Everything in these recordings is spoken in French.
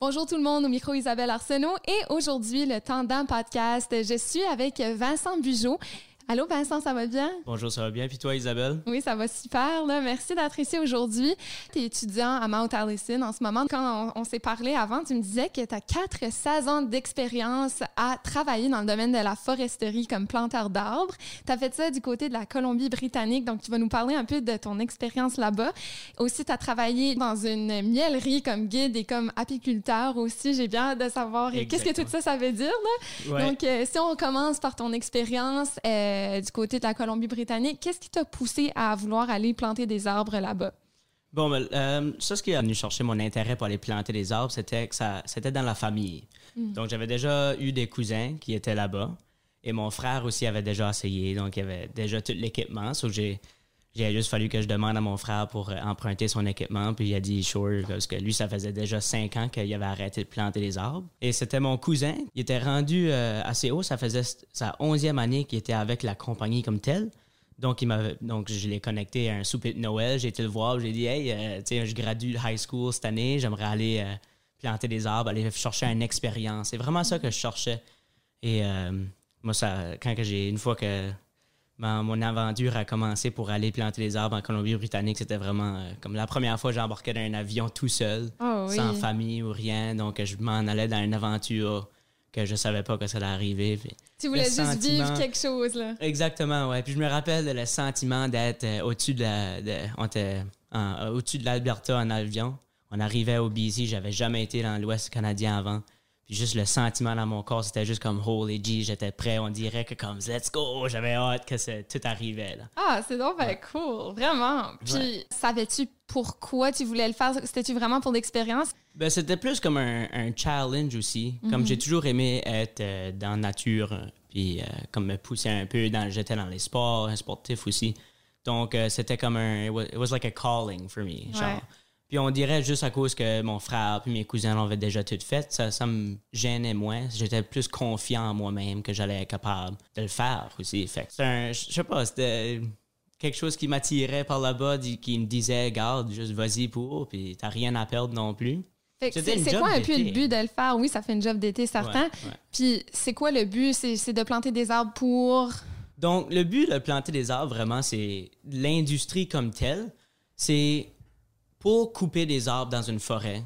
Bonjour tout le monde, au micro Isabelle Arsenault et aujourd'hui le Tendant Podcast. Je suis avec Vincent Bugeaud. Allô Vincent, ça va bien? Bonjour, ça va bien. Puis toi, Isabelle? Oui, ça va super. Là. Merci d'être ici aujourd'hui. Tu es étudiant à Mount Allison en ce moment. Quand on, s'est parlé avant, tu me disais que tu as 4 16 ans d'expérience à travailler dans le domaine de la foresterie comme planteur d'arbres. Tu as fait ça du côté de la Colombie-Britannique, donc tu vas nous parler un peu de ton expérience là-bas. Aussi, tu as travaillé dans une miellerie comme guide et comme apiculteur aussi. J'ai bien hâte de savoir qu'est-ce que tout ça, ça veut dire. Là? Ouais. Donc, euh, si on commence par ton expérience, euh, euh, du côté de la Colombie-Britannique. Qu'est-ce qui t'a poussé à vouloir aller planter des arbres là-bas? Bon, ben, euh, ça, ce qui a venu chercher mon intérêt pour aller planter des arbres, c'était que ça, c'était dans la famille. Mm. Donc, j'avais déjà eu des cousins qui étaient là-bas. Et mon frère aussi avait déjà essayé. Donc, il avait déjà tout l'équipement. J'ai, j'ai juste fallu que je demande à mon frère pour euh, emprunter son équipement, puis il a dit sure, parce que lui, ça faisait déjà cinq ans qu'il avait arrêté de planter des arbres. Et c'était mon cousin. Il était rendu euh, assez haut, ça faisait sa onzième année qu'il était avec la compagnie comme telle. Donc, il donc je l'ai connecté à un souper de Noël. J'ai été le voir, j'ai dit, hey, euh, tu sais, je gradue high school cette année, j'aimerais aller planter des arbres, aller chercher une expérience. C'est vraiment ça que je cherchais. Et moi, ça, quand j'ai, une fois que mon aventure a commencé pour aller planter les arbres en Colombie-Britannique. C'était vraiment euh, comme la première fois que j'embarquais dans un avion tout seul, oh, oui. sans famille ou rien. Donc, je m'en allais dans une aventure que je savais pas que ça allait arriver. Puis tu voulais juste vivre quelque chose, là. Exactement, ouais. Puis je me rappelle le sentiment d'être euh, au-dessus de la, de, on était au-dessus de l'Alberta en avion. On arrivait au BC, j'avais jamais été dans l'Ouest canadien avant. Puis juste le sentiment dans mon corps, c'était juste comme holy G, j'étais prêt. On dirait que comme let's go, j'avais hâte que tout arrivait. Là. Ah, c'est donc ben cool, vraiment. Puis savais-tu pourquoi tu voulais le faire? C'était-tu vraiment pour l'expérience? Ben, c'était plus comme un, challenge aussi. Comme j'ai toujours aimé être euh, dans la nature, puis euh, comme me pousser un peu dans, j'étais dans les sports, sportifs aussi. Donc euh, c'était comme un, it was, like a calling for me. Genre, puis on dirait juste à cause que mon frère puis mes cousins l'avaient déjà tout fait, ça, ça me gênait moins. J'étais plus confiant en moi-même que j'allais être capable de le faire aussi. Fait c'est je sais pas, c'était quelque chose qui m'attirait par là-bas, qui me disait, garde, juste vas-y pour, puis t'as rien à perdre non plus. C'est quoi un peu le but de le faire? Oui, ça fait une job d'été, certain. Puis c'est quoi le but? C'est de planter des arbres pour... Donc, le but de planter des arbres, vraiment, c'est l'industrie comme telle. C'est pour couper des arbres dans une forêt,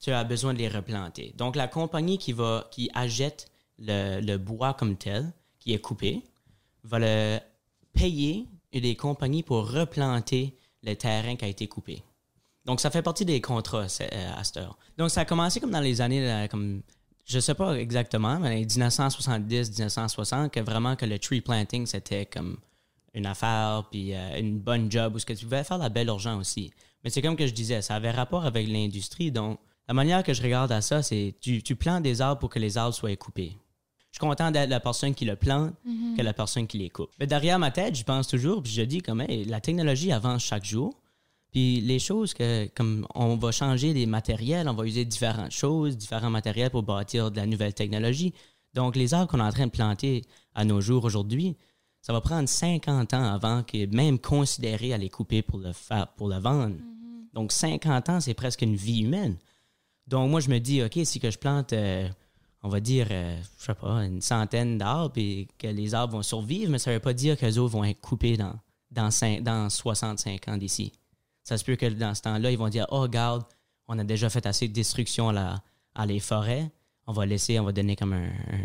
tu as besoin de les replanter. Donc, la compagnie qui va, qui achète le, bois comme tel, qui est coupé, va le payer des compagnies pour replanter le terrain qui a été coupé. Donc, ça fait partie des contrats à cette heure. Donc, ça a commencé comme dans les années, euh, comme, je sais pas exactement, mais 1970, 1960, que vraiment que le tree planting, c'était comme une affaire, puis euh, une bonne job, ou ce que tu pouvais faire la belle argent aussi. Mais c'est comme que je disais, ça avait rapport avec l'industrie. Donc, la manière que je regarde à ça, c'est tu, tu plantes des arbres pour que les arbres soient coupés. Je suis content d'être la personne qui le plante mm-hmm. que la personne qui les coupe. Mais derrière ma tête, je pense toujours, puis je dis comme la technologie avance chaque jour. Puis les choses que, comme on va changer les matériels, on va user différentes choses, différents matériels pour bâtir de la nouvelle technologie. Donc les arbres qu'on est en train de planter à nos jours aujourd'hui, ça va prendre 50 ans avant que même considérer à les couper pour le faire, pour le vendre. Mm-hmm. Donc 50 ans, c'est presque une vie humaine. Donc moi, je me dis, OK, si que je plante, euh, on va dire, euh, je sais pas, une centaine d'arbres et que les arbres vont survivre, mais ça veut pas dire que les autres vont être coupés dans, dans, dans 65 ans d'ici. Ça se peut que dans ce temps-là, ils vont dire, oh, regarde, on a déjà fait assez de destruction à, à les forêts. On va laisser, on va donner comme un un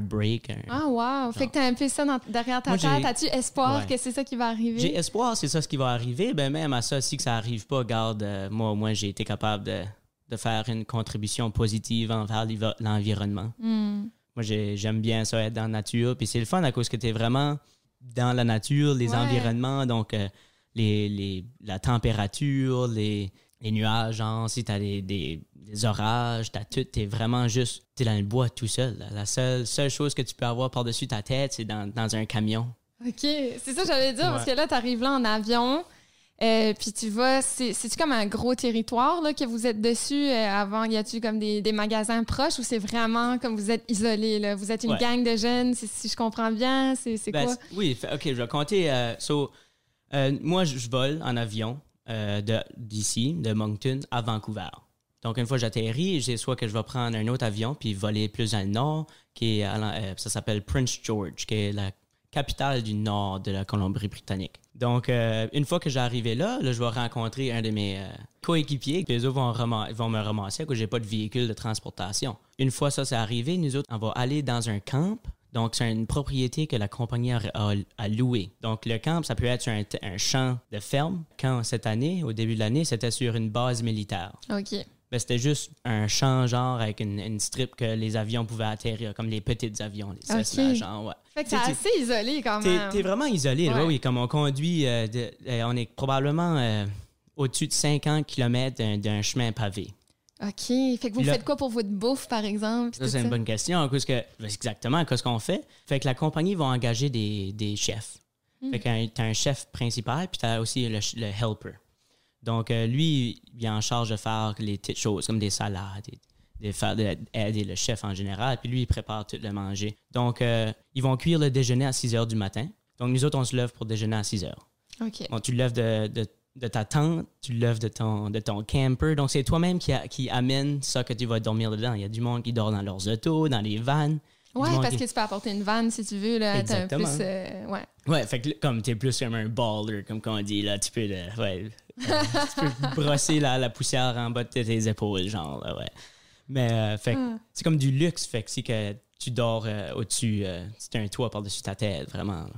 break. ah, wow! Fait que t'as un peu ça derrière ta tête. As-tu espoir que c'est ça qui va arriver? J'ai espoir, c'est ça ce qui va arriver. Ben, même à ça, si que ça arrive pas, garde, euh, moi, au moins, j'ai été capable de, de, faire une contribution positive envers l'environnement. Hmm. Moi, j'aime bien ça, être dans la nature. Puis c'est le fun à cause que t'es vraiment dans la nature, les environnements, donc euh, les, les, la température, les les nuages, genre, si t'as des, des, des orages, t'as tout, t'es vraiment juste, t'es dans le bois tout seul. La seule, seule chose que tu peux avoir par-dessus ta tête, c'est dans, dans un camion. OK, c'est ça que j'allais dire, parce que là, t'arrives là en avion, euh, puis tu vas, c'est-tu comme un gros territoire là, que vous êtes dessus euh, avant? Y a-tu comme des, des, magasins proches ou c'est vraiment comme vous êtes isolé? Là? Vous êtes une gang de jeunes, si je comprends bien, c'est ben, quoi? Oui, OK, je vais compter. Euh, so, moi, je vole en avion. Euh, d'ici, de, Moncton à Vancouver. Donc, une fois que j'atterris, j'ai soit que je vais prendre un autre avion puis voler plus dans le nord, qui à euh, ça s'appelle Prince George, qui est la capitale du nord de la Colombie-Britannique. Donc, euh, une fois que j'arrive là, je vais rencontrer un de mes coéquipiers. Les autres vont, me ramasser que j'ai pas de véhicule de transportation. Une fois ça c'est arrivé, nous autres, on va aller dans un camp. Donc, c'est une propriété que la compagnie a, a, a louée. Donc, le camp, ça peut être un, champ de ferme. Quand cette année, au début de l'année, c'était sur une base militaire. OK. Ben, c'était juste un champ, genre, avec une, une strip que les avions pouvaient atterrir, comme les petits avions, les Cessna, genre, ouais. Fait que c'est assez isolé quand même. t'es vraiment isolé, là, Ouais. oui. Comme on conduit, euh, de- euh, on est probablement euh, au-dessus de 50 km d'un chemin pavé. OK. Fait que vous là- faites quoi pour votre bouffe, par exemple? Ça, c'est une bonne question. Qu'est-ce que, exactement qu'est-ce qu'on fait? Fait que la compagnie va engager des, des chefs. Hmm. Fait que t'as un chef principal, puis t'as aussi le, helper. Donc, euh, lui, il est en charge de faire les petites choses, comme des salades, de faire de- aider le chef en général, puis lui, il prépare tout le manger. Donc, euh, ils vont cuire le déjeuner à 6 heures du matin. Donc, nous autres, on se lève pour déjeuner à 6 heures. OK. Bon, tu te lèves de, de- de ta tente, tu lèves de ton, de ton camper. Donc, c'est toi-même qui, a- qui amène ça que tu vas dormir dedans. Il y a du monde qui dort dans leurs autos, dans les vannes. Monde parce qui- que tu peux apporter une vanne si tu veux. Là, Exactement. plus, euh, ouais. Ouais, fait que comme t'es plus comme un baller, comme on dit, là, tu peux, ouais, euh, tu peux brosser la, la poussière en bas de tes épaules, genre, là, ouais. Mais, euh, fait Ah. c'est comme du luxe, fait que c'est que tu dors au-dessus, c'est un toit par-dessus ta tête, vraiment. là.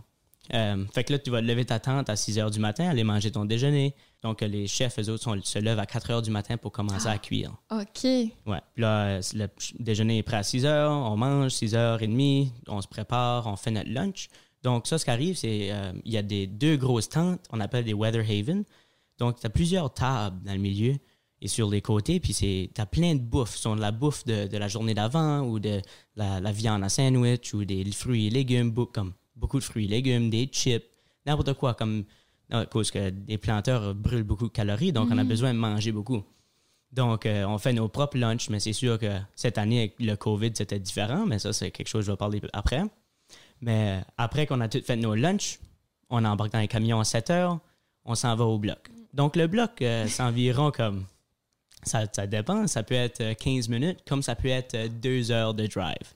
Euh, fait que là, tu vas lever ta tente à 6 heures du matin, aller manger ton déjeuner. Donc, euh, les chefs, eux autres, sont- se lèvent à 4 heures du matin pour commencer à cuire. OK. Ouais. Puis là, euh, le déjeuner est prêt à 6 heures, on mange 6 heures et demie, on se prépare, on fait notre lunch. Donc, ça, ce qui arrive, c'est euh, il y a des deux grosses tentes, on appelle des Weather Haven. Donc, tu as plusieurs tables dans le milieu et sur les côtés, puis tu as plein de bouffe. Ce sont de la bouffe de, de la journée d'avant ou de la, la viande à sandwich ou des fruits et légumes, comme beaucoup de fruits et légumes, des chips, n'importe quoi, comme à cause que des planteurs brûlent beaucoup de calories, donc on a besoin de manger beaucoup. Donc, euh, on fait nos propres lunchs, mais c'est sûr que cette année, avec le COVID, c'était différent, mais ça, c'est quelque chose que je vais parler après. Mais euh, après qu'on a tout fait nos lunchs, on embarque dans les camions à 7 heures, on s'en va au bloc. Donc, le bloc, euh, c'est environ comme. Ça, ça dépend, ça peut être euh, 15 minutes, comme ça peut être 2 heures de drive.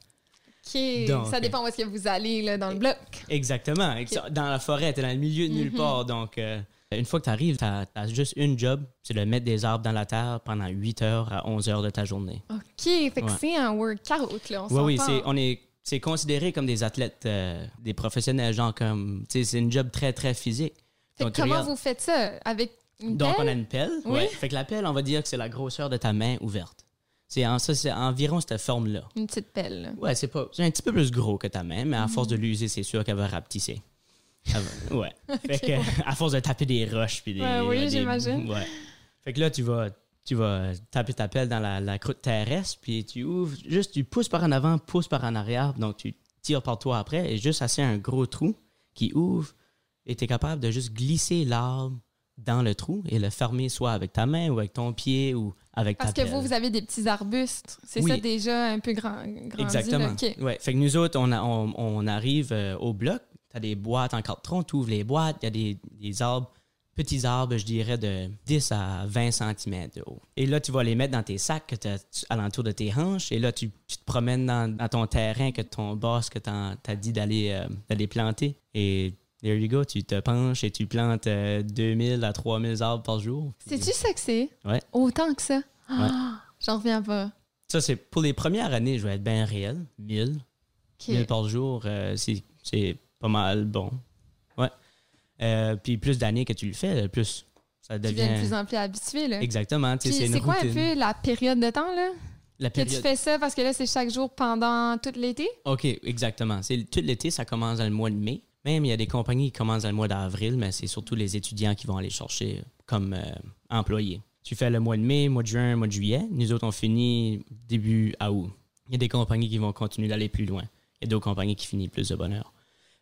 OK. Donc, ça dépend où est-ce que vous allez là, dans le bloc. Exactement. Exa- Dans la forêt, t'es dans le milieu de nulle part. Donc, euh, une fois que tu arrives, tu as, juste une job, c'est de mettre des arbres dans la terre pendant 8 heures à 11 heures de ta journée. OK. Fait que Ouais. c'est un workout, là. On Oui, oui, c'est, on est, c'est considéré comme des athlètes, euh, des professionnels, genre comme, tu sais, c'est une job très, très physique. Fait que Donc, comment regardes- vous faites ça? Avec une Donc, on pelle? a une pelle. Oui. Ouais. Fait que la pelle, on va dire que c'est la grosseur de ta main ouverte. C'est, en, ça, c'est environ cette forme-là. Une petite pelle. là. Ouais, c'est pas, c'est un petit peu plus gros que ta main, mais à force de l'user, c'est sûr qu'elle va rapetisser. Va- ouais. Fait que, à force de taper des roches puis des. Ouais, oui, des- j'imagine. Ouais. Fait que là, tu vas, tu vas taper ta pelle dans la, la croûte terrestre, puis tu ouvres, juste tu pousses par en avant, pousses par en arrière, donc tu tires par toi après, et juste assez un gros trou qui ouvre, et tu es capable de juste glisser l'arbre dans le trou et le fermer soit avec ta main ou avec ton pied ou avec Parce ta que pelle. vous, vous avez des petits arbustes. C'est Oui. ça déjà un peu grand, grandi. Exactement. là. Ouais. Fait que nous autres, on, a- on, on arrive euh, au bloc. Tu as des boîtes en carton, tu ouvres les boîtes, il y a des, des arbres, petits arbres, je dirais, de 10 à 20 cm de haut. Et là, tu vas les mettre dans tes sacs que t'as tu- alentour de tes hanches. Et là, tu, tu te promènes dans, dans ton terrain que ton boss que dit d'aller euh, planter. Et there you go, tu te penches et tu plantes euh, 2000 à 3000 arbres par jour. C'est-tu ça que c'est? Ouais. Autant que ça? Ah, J'en reviens pas. Ça, c'est pour les premières années, je vais être bien réel. 1000. OK. 1000 par jour, euh, c'est- pas mal bon. Ouais. Euh, puis plus d'années que tu le fais, plus ça Tu devient. deviens de plus en plus habitué. Là. Exactement. tu C'est une c'est quoi un peu la période de temps là? La Que tu période. fais ça parce que là, c'est chaque jour pendant tout l'été? OK, exactement. C'est tout l'été, ça commence dans le mois de mai. Même il y a des compagnies qui commencent dans le mois d'avril, mais c'est surtout les étudiants qui vont aller chercher comme euh, employés. Tu fais le mois de mai, mois de juin, mois de juillet. Nous autres, on finit début à août. Il y a des compagnies qui vont continuer d'aller plus loin. Il y a d'autres compagnies qui finissent plus de bonheur.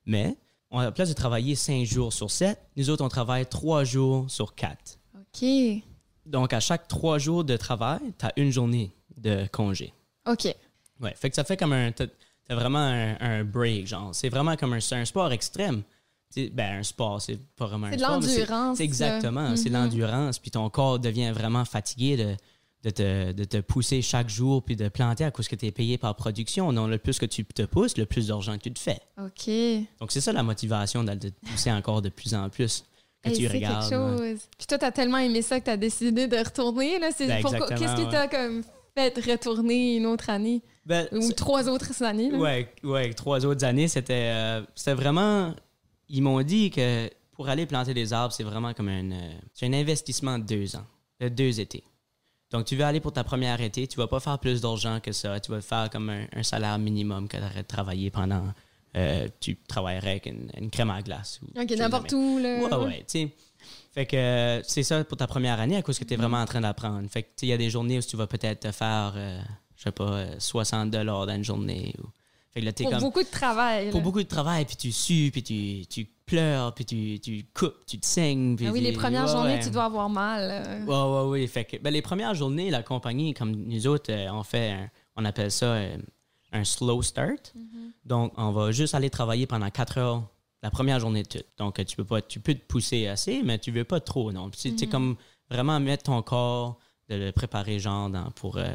Mais, on, à la place de travailler cinq jours sur sept, nous autres, on travaille trois jours sur quatre. OK. Donc, à chaque trois jours de travail, tu as une journée de congé. OK. Ouais, fait que ça fait comme un. T'as vraiment un, un break, genre. C'est vraiment comme un, sport extrême. C'est- ben, un sport, c'est pas vraiment un sport. c'est- l'endurance, C'est exactement, c'est Mhm. l'endurance. Puis ton corps devient vraiment fatigué de, de te, de te pousser chaque jour puis de planter à cause que tu es payé par production. Donc, le plus que tu te pousses, le plus d'argent que tu te fais. OK. Donc, c'est ça la motivation de, te pousser encore de plus en plus. Que Hey, tu regardes. quelque chose. Puis toi, t'as tellement aimé ça que t'as décidé de retourner. Là. Ben, Qu'est-ce qui t'a comme fait retourner une autre année? Ben, Ou trois autres années? là? Ouais, ouais, trois autres années, c'était euh, c'était vraiment. Ils m'ont dit que pour aller planter des arbres, c'est vraiment comme un, euh, c'est un investissement de deux ans, de deux étés. Donc, tu veux aller pour ta première été, tu vas pas faire plus d'argent que ça. Tu vas faire comme un, un salaire minimum que tu aurais travaillé pendant. Euh, tu travaillerais avec une, une crème à glace. ou OK, n'importe où. Là. Ouais, ouais, tu sais. Fait que euh, c'est ça pour ta première année à cause que Mm-hmm. tu es vraiment en train d'apprendre. Fait que tu sais, il y a des journées où tu vas peut-être te faire, euh, je sais pas, euh, 60 dollars dans une journée. Ou... Fait que là, t'es Pour comme beaucoup de travail. pour là. beaucoup de travail, puis tu sues, puis tu, tu pleures, puis tu, tu coupes, tu te saignes. puis Ah oui, les premières ouais, journées, ouais. tu dois avoir mal. euh. Ouais, ouais, ouais. Fait que, ben, les premières journées, la compagnie, comme nous autres, euh, on fait, un- on appelle ça euh, un slow start. Donc, on va juste aller travailler pendant quatre heures la première journée de tout. Donc, tu peux pas, tu peux te pousser assez, mais tu veux pas trop, non. C'est c'est comme vraiment mettre ton corps, de le préparer, genre, dans- pour, euh,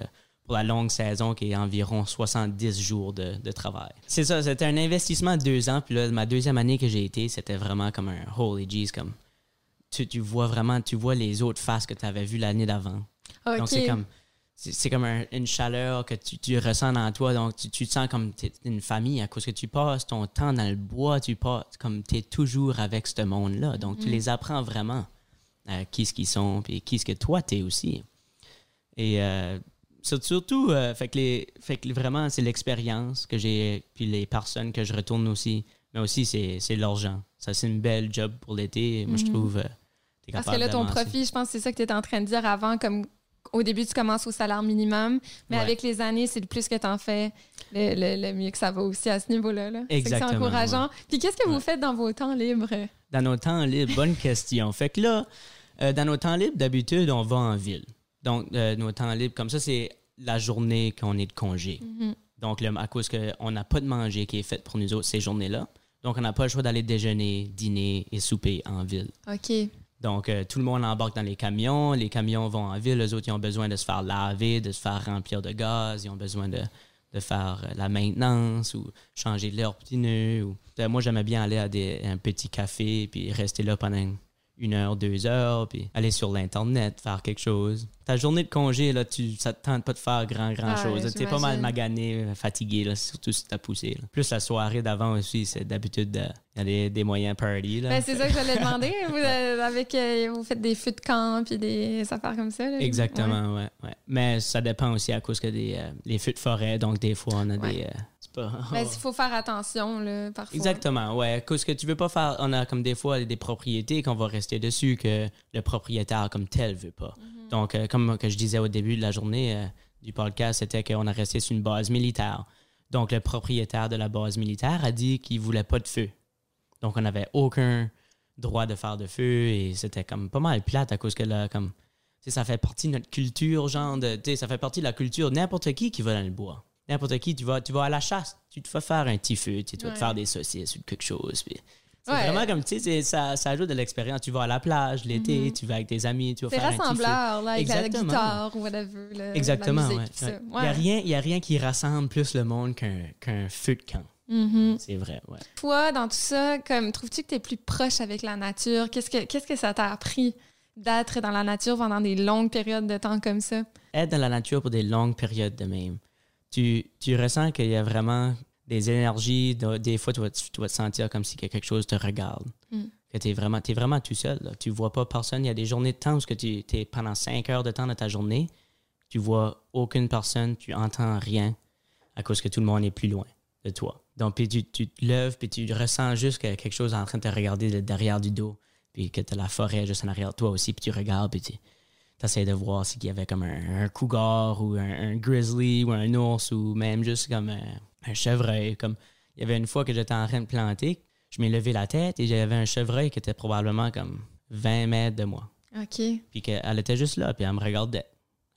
pour la longue saison qui est environ 70 jours de, de travail. C'est ça, c'était un investissement de deux ans. Puis là, ma deuxième année que j'ai été, c'était vraiment comme un holy jeez, comme tu, tu vois vraiment, tu vois les autres faces que tu avais vues l'année d'avant. OK. Donc, c'est comme, c'est comme un- une chaleur que tu, tu ressens dans toi. Donc, tu, tu te sens comme une famille à cause que tu passes ton temps dans le bois. Tu passes comme tu es toujours avec ce monde-là. Donc, tu les apprends vraiment euh, qui ce qu'ils sont puis qui ce que toi t'es aussi. Et euh, sur- surtout, euh, fait, que les, fait que vraiment, c'est l'expérience que j'ai puis les personnes que je retourne aussi. Mais aussi, c'est l'argent. Ça, c'est une belle job pour l'été. Moi, je trouve. euh, Parce que là, ton profit, je pense que c'est ça que tu étais en train de dire avant, comme au début, tu commences au salaire minimum, mais Ouais. avec les années, c'est le plus que tu en fais, le, le- le mieux que ça va aussi à ce niveau-là. là. C'est Exactement, encourageant. Puis qu'est-ce que vous faites dans vos temps libres? Dans nos temps libres, bonne question. Fait que là, euh, dans nos temps libres, d'habitude, on va en ville. Donc, euh, nos temps libres, comme ça, c'est la journée qu'on est de congé. Mhm. Donc, le- à cause qu'on n'a pas de manger qui est fait pour nous autres ces journées-là. Donc, on n'a pas le choix d'aller déjeuner, dîner et souper en ville. OK. Donc, euh, tout le monde embarque dans les camions. Les camions vont en ville. Les autres, ils ont besoin de se faire laver, de se faire remplir de gaz. Ils ont besoin de, faire euh, la maintenance ou changer leurs pneus. Ou... Euh, Moi, j'aimais bien aller à un petit café puis rester là pendant heure, deux heures, puis aller sur l'Internet, faire quelque chose. Ta journée de congé, là, tu, ça te tente pas de faire grand, grand Ah, chose. Tu es pas mal magané, fatigué, là, surtout si t'as poussé. là. Plus la soirée d'avant aussi, c'est d'habitude, euh, des, des moyens party. Là. Ben, c'est ça que j'allais demander. Vous, euh, avec, euh, vous faites des feux de camp puis des affaires comme ça. là. Exactement, ouais. ouais. Mais ça dépend aussi à cause que des euh, les feux de forêt, donc des fois on a Ouais. des. Pas. Ben, il faut faire attention, là, parfois. Exactement, ouais. Cause que tu veux pas faire? On a comme des fois des propriétés qu'on va rester dessus que le propriétaire comme tel veut pas. Mhm. Donc, euh, comme que je disais au début de la journée euh, du podcast, c'était qu'on a resté sur une base militaire. Donc, le propriétaire de la base militaire a dit qu'il voulait pas de feu. Donc, on n'avait aucun droit de faire de feu et c'était comme pas mal plate à cause que là, comme. ça fait partie de notre culture, genre de. tu sais, Ça fait partie de la culture. N'importe qui qui va dans le bois. N'importe qui, tu vas, tu vas à la chasse, tu te fais faire un petit feu, tu vas te Ouais. faire des saucisses ou quelque chose. puis c'est Ouais. vraiment comme, tu sais, ça, ça ajoute de l'expérience. Tu vas à la plage l'été, tu vas avec tes amis, tu vas faire un petit feu. rassembleur, là, avec la Exactement. guitare ou whatever. là, Exactement, la ouais. musique, ouais. ça. Il n'y a, Ouais. rien- a qui rassemble plus le monde qu'un qu'un feu de camp. Mhm. C'est vrai, ouais. Toi, dans tout ça, comme trouves-tu que tu es plus proche avec la nature? Qu'est-ce que, qu'est-ce que ça t'a appris d'être dans la nature pendant des longues périodes de temps comme ça? Être dans la nature pour des longues périodes de même. Tu, tu ressens qu'il y a vraiment des énergies. de- des fois, tu vas, tu vas te sentir comme si quelque chose te regarde. Mm. Que tu es vraiment, t'es vraiment tout seul. Là. Tu vois pas personne. Il y a des journées de temps où que tu es pendant cinq heures de temps de ta journée. Tu vois aucune personne, tu entends rien à cause que tout le monde est plus loin de toi. Donc, puis tu, tu te lèves, puis tu ressens juste que quelque chose est en train de te regarder de derrière du dos, puis que tu as la forêt juste en arrière de toi aussi, puis tu regardes, puis tu essaies de voir s'il y avait comme un, un cougar ou un, un grizzly ou un ours ou même juste comme un, un chevreuil. Comme, il y avait une fois que j'étais en train de planter, je m'ai levé la tête et j'avais un chevreuil qui était probablement comme 20 mètres de moi. OK. Puis qu'elle était juste là, puis elle me regardait.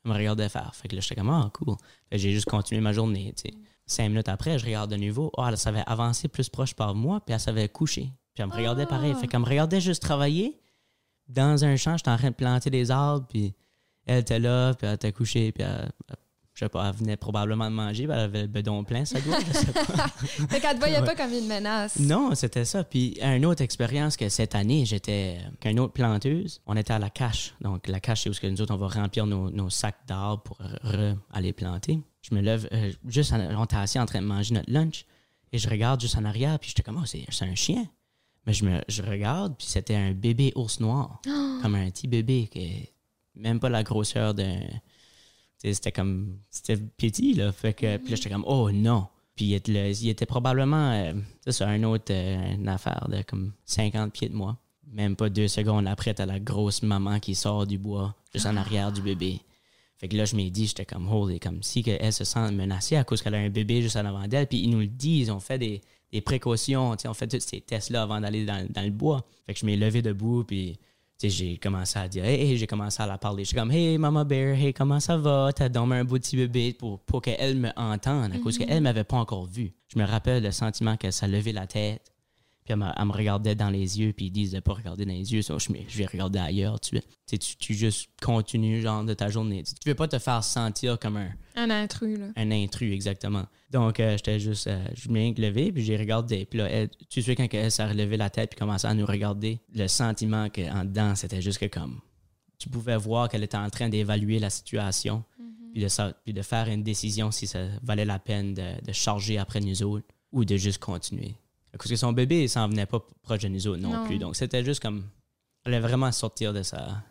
Elle me regardait faire. Fait que là, j'étais comme, ah, cool. J'ai juste continué ma journée, tu sais. Cinq minutes après, je regarde de nouveau. Oh, elle savait avancer plus proche par moi, puis elle savait coucher. Puis elle me regardait pareil. Fait qu'elle me regardait juste travailler dans un champ. J'étais en train de planter des arbres, puis elle était là, puis elle était couchée, puis elle, je sais pas, elle venait probablement de manger, puis elle avait le bedon plein, ça doit, je sais pas. fait qu'elle te voyait pas comme une menace. Non, c'était ça. Puis une autre expérience que cette année, j'étais une autre planteuse. On était à la cache. Donc la cache, c'est où que nous autres, on va remplir nos, nos sacs d'arbres pour aller planter. Je me lève, euh, juste, en- on était assis en train de manger notre lunch, et je regarde juste en arrière, puis j'étais comme, oh, c'est un chien. Mais je, me, je regarde, puis c'était un bébé ours noir, comme un petit bébé, qui même pas la grosseur d'un... C'était comme... C'était petit, là. Fait que, puis là, j'étais comme, oh non. Puis il était, le- il était probablement, euh, c'est un autre, euh, une affaire de comme 50 pieds de moi. Même pas deux secondes après, t'as la grosse maman qui sort du bois, juste en arrière du bébé. Fait que là, je m'ai dit, j'étais comme, holy, comme si elle se sent menacée à cause qu'elle a un bébé juste en avant d'elle. Puis ils nous le disent, on fait des, des précautions, on fait tous ces tests-là avant d'aller dans, dans le bois. Fait que je m'ai levé debout, puis j'ai commencé à dire, hey, j'ai commencé à la parler. Je suis comme, hey, Mama Bear, hey, comment ça va? T'as dormi un beau petit bébé pour, pour qu'elle me entende, à cause qu'elle m'avait pas encore vu. Je me rappelle le sentiment que ça levait la tête, puis elle, me- elle me regardait dans les yeux, puis ils disent de pas regarder dans les yeux. So, je, me- je vais regarder ailleurs. Tu, sais, tu, tu juste continues, genre, de ta journée. Tu, tu veux pas te faire sentir comme un, Un intrus, là. un intrus, exactement. Donc, euh, j'étais juste, euh, je me suis levé, puis j'ai regardé. Puis là, elle, tu sais, quand elle s'est relevée la tête, puis commençait à nous regarder, le sentiment qu'en dedans, c'était juste que comme, tu pouvais voir qu'elle était en train d'évaluer la situation, puis, de, sa- puis de faire une décision si ça valait la peine de, de charger après nous autres ou de juste continuer. Parce que son bébé, il s'en venait pas proche de nous autres non, Non. plus. Donc, c'était juste comme, elle allait vraiment sortir de sa,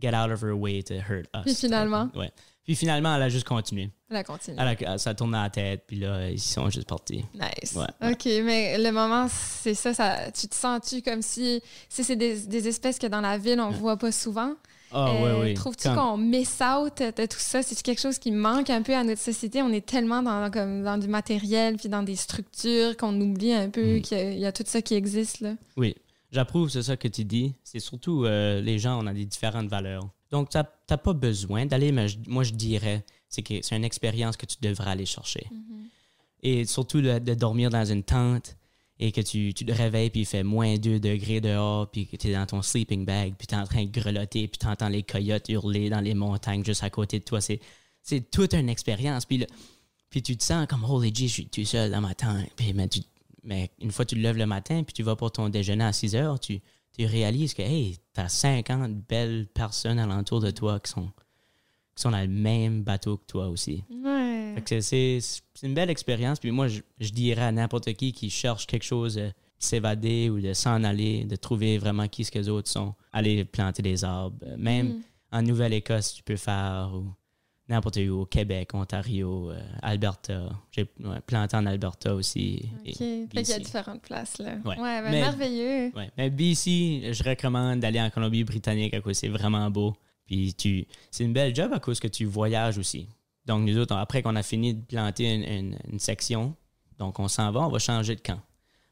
get out of her way to hurt us. Puis finalement? Ouais. Puis finalement, elle a juste continué. Elle a continué. Elle a- ça tourne à la tête, puis là, ils sont juste partis. Nice. Ouais, OK, mais le moment, c'est ça, ça. Tu te sens-tu comme si. Si c'est des, des espèces que dans la ville, on voit pas souvent? Ah, Euh, oui, oui. Trouves-tu Comme- qu'on miss out de tout ça? C'est quelque chose qui manque un peu à notre société? On est tellement dans, comme, dans du matériel puis dans des structures qu'on oublie un peu Mm. qu'il y a- il y, a tout ça qui existe. Là. Oui, j'approuve, c'est ça que tu dis. C'est surtout, euh, les gens, on a des différentes valeurs. Donc, tu n'as pas besoin d'aller, mais je- moi, je dirais, c'est que c'est une expérience que tu devrais aller chercher. Et surtout de, de dormir dans une tente et que tu, tu te réveilles puis il fait moins 2 degrés dehors puis que tu es dans ton sleeping bag puis tu es en train de grelotter puis tu entends les coyotes hurler dans les montagnes juste à côté de toi. C'est, c'est toute une expérience. Puis, le- puis tu te sens comme, holy G, je suis tout seul dans ma tente. Puis, mais, tu- mais une fois que tu te lèves le matin puis tu vas pour ton déjeuner à 6 heures, tu, tu réalises que, hey, tu as 50 belles personnes alentour de toi qui sont, qui sont dans le même bateau que toi aussi. Ouais. Fait que c'est- c'est c'est une belle expérience. Puis moi, je, je dirais à n'importe qui qui cherche quelque chose de s'évader ou de s'en aller, de trouver vraiment qui ce que les autres sont, aller planter des arbres. Euh, Même Mm. en Nouvelle-Écosse, tu peux faire, ou n'importe où, au Québec, Ontario, euh, Alberta. J'ai ouais, planté en Alberta aussi. et OK. Fait qu'il y a différentes places. Là. Ouais. Ouais, ben, Mais- merveilleux. Ouais. Mais BC, je recommande d'aller en Colombie-Britannique à cause c'est vraiment beau. Puis tu, c'est une belle job à cause que tu voyages aussi. Donc nous autres, après qu'on a fini de planter une, une- une section, donc on s'en va, on va changer de camp.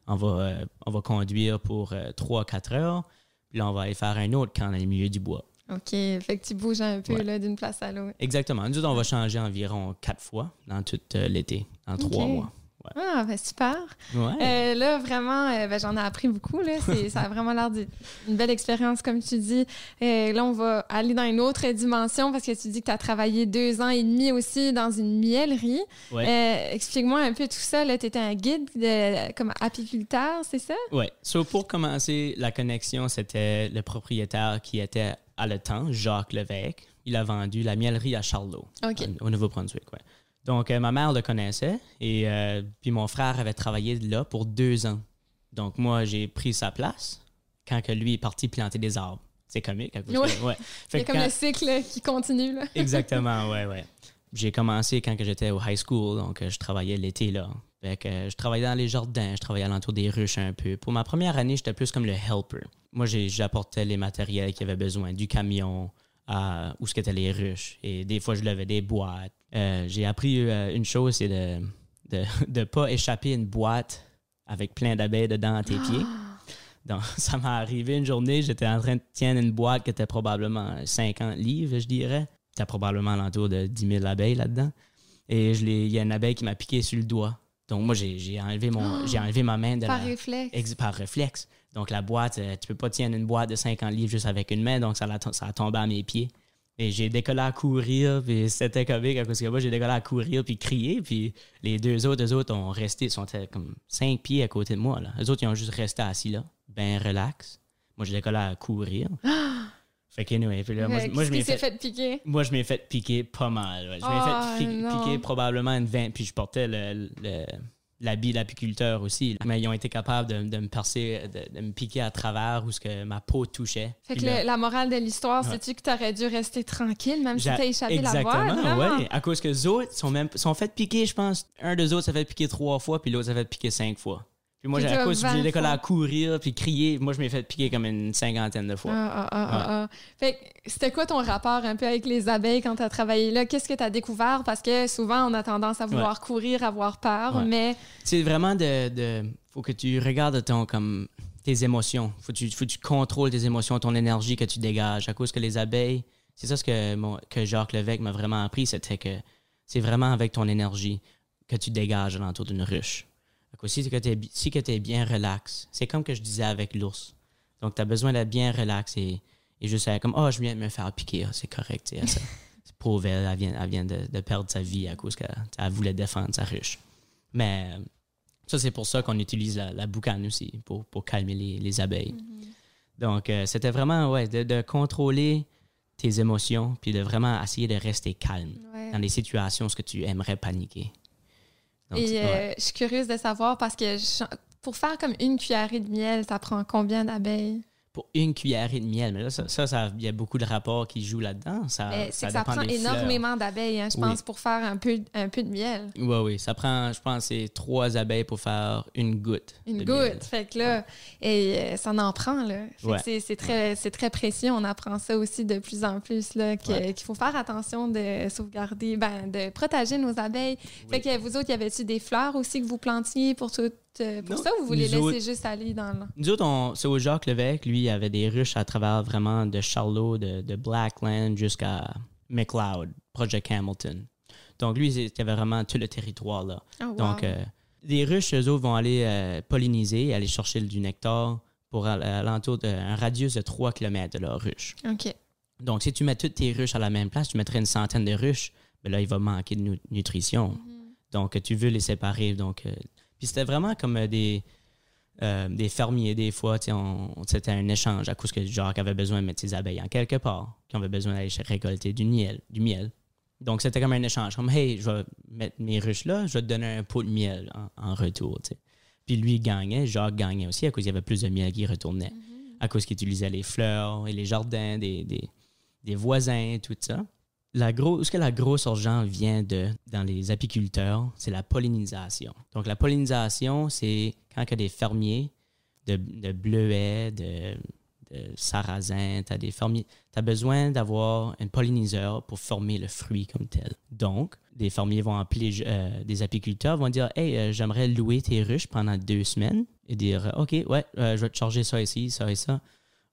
On va, euh, on va conduire pour 3-4 heures, puis là on va aller faire un autre camp dans le milieu du bois. OK. Fait que tu bouges un peu Ouais. là, d'une place à l'autre. Exactement. Nous on va changer environ quatre fois dans tout euh, l'été, dans trois mois. Ah, ben super. Ouais. Euh, là, vraiment, euh, ben, j'en ai appris beaucoup. Là. Ça a vraiment l'air d'une belle expérience, comme tu dis. Euh, là, on va aller dans une autre dimension parce que tu dis que tu as travaillé deux ans et demi aussi dans une miellerie. Ouais. Euh, Explique-moi un peu tout ça. Tu étais un guide de, comme apiculteur, c'est ça? Oui. So, pour commencer, la connexion, c'était le propriétaire qui était à le temps, Jacques Levesque. Il a vendu la miellerie à Charlot, OK. au Nouveau-Brunswick. Ouais. Donc, euh, ma mère le connaissait et euh, puis mon frère avait travaillé là pour deux ans. Donc, moi, j'ai pris sa place quand que lui est parti planter des arbres. C'est comique. à cause Ouais. que- ouais. Il Fait y a que comme quand- le cycle qui continue. Là. Exactement, ouais, ouais. J'ai commencé quand que j'étais au high school, donc euh, je travaillais l'été là. Fait que euh, je travaillais dans les jardins, je travaillais alentour des ruches un peu. Pour ma première année, j'étais plus comme le helper. Moi, j'apportais les matériels qu'il y avait besoin, du camion, à où ce qu'étaient les ruches. Et des fois, je levais des boîtes. Euh, j'ai appris euh, une chose, c'est de de de pas échapper une boîte avec plein d'abeilles dedans à tes pieds. Donc, ça m'est arrivé une journée, j'étais en train de tenir une boîte qui était probablement 50 livres, je dirais. T'as probablement alentour de 10 000 abeilles là-dedans. Et il y a une abeille qui m'a piqué sur le doigt. Donc, moi, j'ai enlevé, mon, j'ai enlevé ma main de Par la, réflexe. ex- par réflexe. Donc, la boîte, euh, tu peux pas tenir une boîte de 50 livres juste avec une main, donc ça, l'a ça a tombé à mes pieds. Et j'ai décollé à courir, puis c'était comique à cause que moi, j'ai décollé à courir, puis crier, puis les deux autres, eux autres ont resté, sont comme cinq pieds à côté de moi, là. Eux autres, ils ont juste resté assis là, ben relax. Moi, j'ai décollé à courir. Fait que, anyway, puis là, moi, je- moi, je qu'est-ce m'ai fait, fait piquer? moi, je m'ai fait piquer pas mal. ouais. Je m'ai fait non. piquer probablement une 20, puis je portais le, le- l'habit d'apiculteur aussi. Mais ils ont été capables de, de me percer, de, de me piquer à travers où ce que ma peau touchait. Fait que Puis là- le- la morale de l'histoire, Ouais. c'est-tu que t'aurais dû rester tranquille, même si t'as échappé la voile? Exactement, ouais. À cause que les autres sont même sont fait piquer, je pense. Un des autres s'est fait piquer trois fois, puis l'autre s'est fait piquer cinq fois. Puis moi, à cause que 20 j'ai décollé à courir, puis crier, moi, je m'ai fait piquer comme une cinquantaine de fois. Ah, ah, ah. Fait c'était quoi ton rapport un peu avec les abeilles quand tu as travaillé là? Qu'est-ce que tu as découvert? Parce que souvent, on a tendance à vouloir courir, avoir peur, Ouais. mais C'est vraiment de, de. Faut que tu regardes ton, comme, tes émotions. Faut que, tu, faut que tu contrôles tes émotions, ton énergie que tu dégages. À cause que les abeilles, c'est ça ce que, mon- que Jacques Lévesque m'a vraiment appris, c'était que c'est vraiment avec ton énergie que tu dégages alentour d'une ruche. À cause si que tu es, si que t'es bien relax, c'est comme que je disais avec l'ours. Donc, tu as besoin d'être bien relax et, et juste être comme, oh, je viens de me faire piquer, Ah, c'est correct. ça- C'est pauvre, elle, elle vient, elle vient de, de perdre sa vie à cause qu'elle elle voulait défendre sa ruche. Mais ça, c'est pour ça qu'on utilise la, la boucane aussi, pour, pour calmer les, les abeilles. Donc, euh, c'était vraiment, ouais, de, de contrôler tes émotions, puis de vraiment essayer de rester calme Ouais. dans les situations où tu aimerais paniquer. Donc, Et ouais. euh, je suis curieuse de savoir parce que je- pour faire comme une cuillerée de miel, ça prend combien d'abeilles? Pour une cuillerée de miel, mais là, ça, ça, ça- il y a beaucoup de rapports qui jouent là-dedans. Ça, Mais c'est que ça prend des énormément d'abeilles, hein, je Oui. pense, pour faire un peu, un peu de miel. Oui, oui, ça prend, je pense, c'est trois abeilles pour faire une goutte. Une goutte. miel. Fait que là, et euh, ça en prend, là. Ouais. c'est- c'est très, c'est très précieux. On apprend ça aussi de plus en plus, là, que- Ouais. qu'il faut faire attention de sauvegarder, ben, de protéger nos abeilles. Fait que vous autres, y avait-tu des fleurs aussi que vous plantiez pour tout, pour Non, ça ou vous voulez nous laisser juste aller dans le... Nous autres, on- c'est au Jacques Lévesque, lui, il avait des ruches à travers vraiment de Charlot, de, de Blackland jusqu'à McLeod, Project Hamilton. Donc, lui, il y avait vraiment tout le territoire là. Oh, wow. Donc, euh, les ruches, eux autres, vont aller euh, polliniser, aller chercher du nectar pour al- alentour d'un radius de 3 km de leur ruche. OK. Donc, si tu mets toutes tes ruches à la même place, tu mettrais une centaine de ruches, ben là, il va manquer de nu- nutrition. Donc, tu veux les séparer. Donc, euh, puis c'était vraiment comme euh, des, euh, des fermiers, des fois, c'était un échange à cause que Jacques avait besoin de mettre ses abeilles en quelque part, qui avait besoin d'aller récolter du miel. Du miel. Donc, c'était comme un échange. Comme, hey, je vais mettre mes ruches là, je vais te donner un pot de miel en, en retour. Puis lui gagnait, Jacques gagnait aussi à cause qu'il y avait plus de miel qui retournait, à cause qu'il utilisait les fleurs et les jardins des, des, des voisins, tout ça. La ce que la grosse urgence vient de dans les apiculteurs, c'est la pollinisation. Donc, la pollinisation, c'est quand il y a des fermiers de, bleuets, de, de sarrasins, tu as des fermiers, besoin d'avoir un polliniseur pour former le fruit comme tel. Donc, des fermiers vont appeler, euh, des apiculteurs vont dire Hey, euh, j'aimerais louer tes ruches pendant deux semaines et dire OK, ouais, euh, je vais te charger ça ici, ça et ça.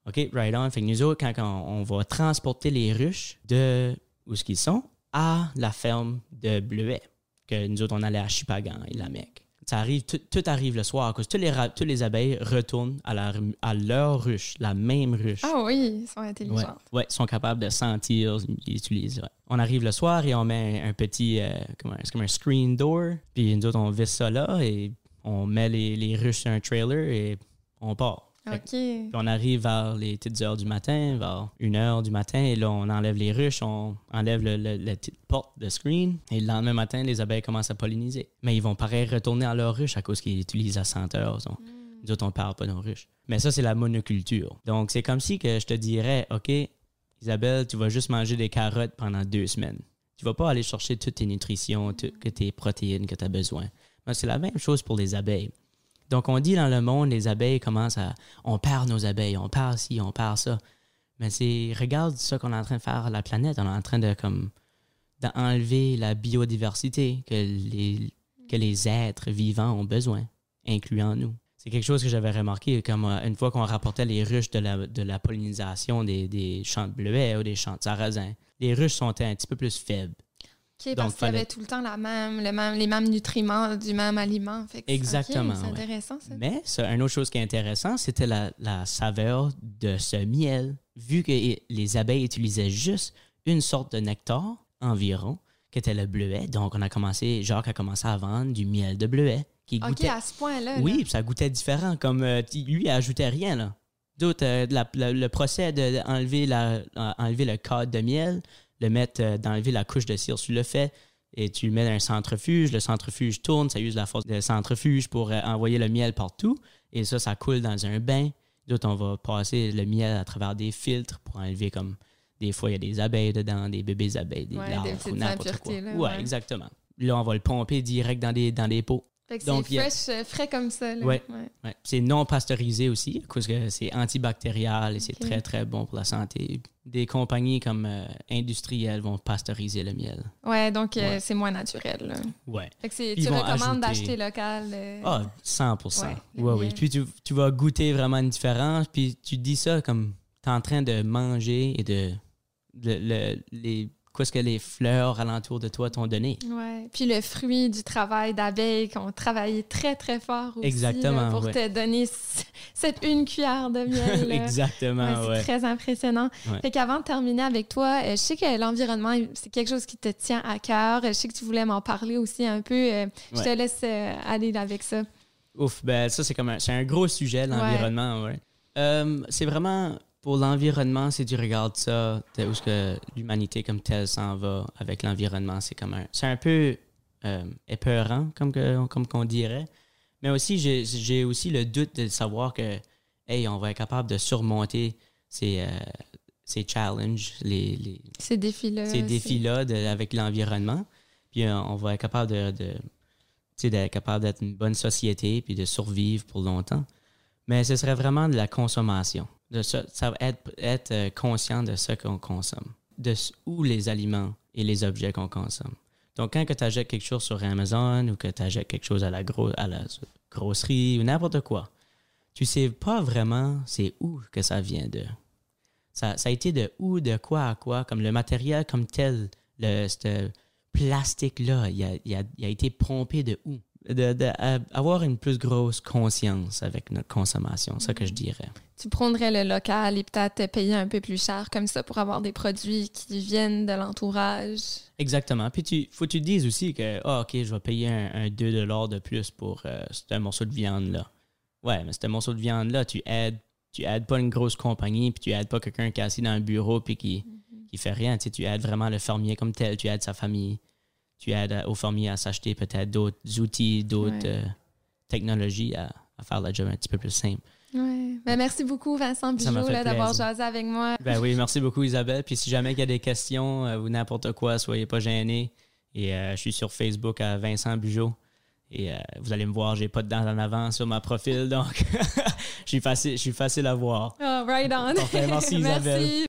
OK, right on. Fait que nous autres, quand on va transporter les ruches de où ce qu'ils sont à la ferme de Bleuet, que nous autres, on allait à Chipagan et la Mecque. Ça arrive, tout, arrive le soir, parce que tous les, tous les abeilles retournent à, la, à leur ruche, la même ruche. Ah oui, ils sont Ouais, intelligents. ouais, ils sont capables de sentir, ils utilisent. ouais. On arrive le soir et on met un, un petit, euh, comment- c'est comme un screen door, puis nous autres, on visse ça là et on met les, les ruches sur un trailer et on part. OK. puis on arrive vers les petites heures du matin, vers une heure du matin, et là, on enlève les ruches, on enlève le- le- la petite porte de screen, et le lendemain matin, les abeilles commencent à polliniser. Mais ils vont pareil retourner à leur ruche à cause qu'ils utilisent la senteur. donc. Nous autres, on parle pas de nos ruches. Mais ça, c'est la monoculture. Donc, c'est comme si que je te dirais, OK, Isabelle, tu vas juste manger des carottes pendant deux semaines. Tu vas pas aller chercher toutes tes nutritions, toutes tes protéines que tu as besoin. Mais c'est la même chose pour les abeilles. Donc, on dit dans le monde, les abeilles commencent à. On perd nos abeilles, on perd ci, on perd ça. Mais c'est. Regarde ce qu'on est en train de faire à la planète. On est en train de, comme. d'enlever la biodiversité que les, êtres vivants ont besoin, incluant nous. C'est quelque chose que j'avais remarqué, comme euh, une fois qu'on rapportait les ruches de la, de la pollinisation des, des champs de bleuets ou des champs de sarrasin, les ruches sont un petit peu plus faibles. OK, parce qu'il y avait tout le temps la même, le même, les mêmes nutriments du même aliment. Fait que- Exactement, c'est ouais. intéressant, ça. Mais ça, une autre chose qui est intéressante, c'était la, la saveur de ce miel. Vu que les abeilles utilisaient juste une sorte de nectar environ, qui était le bleuet. Donc, on a commencé, Jacques a commencé à vendre du miel de bleuet. Qui OK, goûtait, à ce point-là. oui, ça goûtait différent. Comme euh, lui, il ajoutait rien, là. D'autres, euh, la- la- le procès d'enlever la, enlever le cadre de miel, le mettre, euh, d'enlever la couche de cire, tu le fais et tu le mets dans un centrifuge. Le centrifuge tourne, ça use la force du centrifuge pour euh, envoyer le miel partout. Et ça, ça coule dans un bain. D'autres, on va passer le miel à travers des filtres pour enlever comme des fois, il y a des abeilles dedans, des bébés abeilles, des Ouais, des larves petites ou n'importe quoi. là, ouais, ouais. exactement. Là, on va le pomper direct dans des, dans des pots. Fait que Donc, c'est a- euh, frais comme ça. Là. Ouais. Ouais. C'est non pasteurisé aussi, parce que c'est antibactérial et c'est très, très bon pour la santé. Des compagnies comme euh, industrielles vont pasteuriser le miel. Ouais, donc euh, c'est moins naturel. là. Ouais. Fait que c'est- tu recommandes ajouter- d'acheter local. euh, Ah, 100 Ouais, oui. Puis tu, tu vas goûter vraiment une différence, puis tu dis ça comme tu es en train de manger et de. le- le- les, qu'est-ce que les fleurs alentour de toi t'ont donné. Ouais. Puis le fruit du travail d'abeilles qui ont travaillé très, très fort aussi. Exactement, là, pour ouais. te donner cette une cuillère de miel. Exactement, Ouais, c'est ouais. très impressionnant. Fait qu'avant de terminer avec toi, euh, je sais que l'environnement, c'est quelque chose qui te tient à cœur. Je sais que tu voulais m'en parler aussi un peu. Euh, Je te laisse euh, aller avec ça. Ouf, ben ça c'est comme un, un gros sujet l'environnement, ouais. Euh, c'est vraiment pour l'environnement, si tu regardes ça, de où est-ce que l'humanité comme telle s'en va avec l'environnement, c'est comme un, c'est un peu euh, épeurant comme que, comme qu'on dirait. Mais aussi j'ai, j'ai aussi le doute de savoir que hey, on va être capable de surmonter ces, euh, ces challenges, les, les, Ces défis-là. ces c'est- défis-là de- avec l'environnement. Puis euh, on va être capable de, de d'être capable d'être une bonne société puis de survivre pour longtemps. Mais ce serait vraiment de la consommation. De ça, va être, euh, conscient de ce qu'on consomme, de où les aliments et les objets qu'on consomme. Donc, quand tu achètes quelque chose sur Amazon ou que tu achètes quelque chose à la, gro- à la grosserie ou n'importe quoi, tu sais pas vraiment c'est où que ça vient de. Ça, ça a été de où, de quoi à quoi, comme le matériel comme tel, le ce plastique-là, il a, a- il a été pompé de où? De, de- à- avoir une plus grosse conscience avec notre consommation, c'est ça que je dirais. Tu prendrais le local et peut-être payer un peu plus cher comme ça pour avoir des produits qui viennent de l'entourage. Exactement. Puis tu faut que tu te dises aussi que, ah, OK, je vais payer un, un 2 de plus pour euh, ce morceau de viande-là. Ouais, mais ce morceau de viande-là, tu aides, tu aides pas une grosse compagnie, puis tu aides pas quelqu'un qui est assis dans un bureau puis qui, qui fait rien. Tu, sais, tu aides vraiment le fermier comme tel, tu aides sa famille, tu aides euh, au fermier à s'acheter peut-être d'autres outils, d'autres Ouais. euh, technologies à, à faire la job un petit peu plus simple. Ouais. Ben, merci beaucoup, Vincent là, d'avoir jasé avec moi. Ben oui, merci beaucoup Isabelle. Puis si jamais il y a des questions euh, ou n'importe quoi, soyez pas gênés. Et euh, je suis sur Facebook à Vincent Bugeaud. Et euh, vous allez me voir, j'ai pas de dents en avant sur ma profil, donc je suis facile, je suis facile à voir. Oh, right on. Parfait, merci, Isabelle. merci.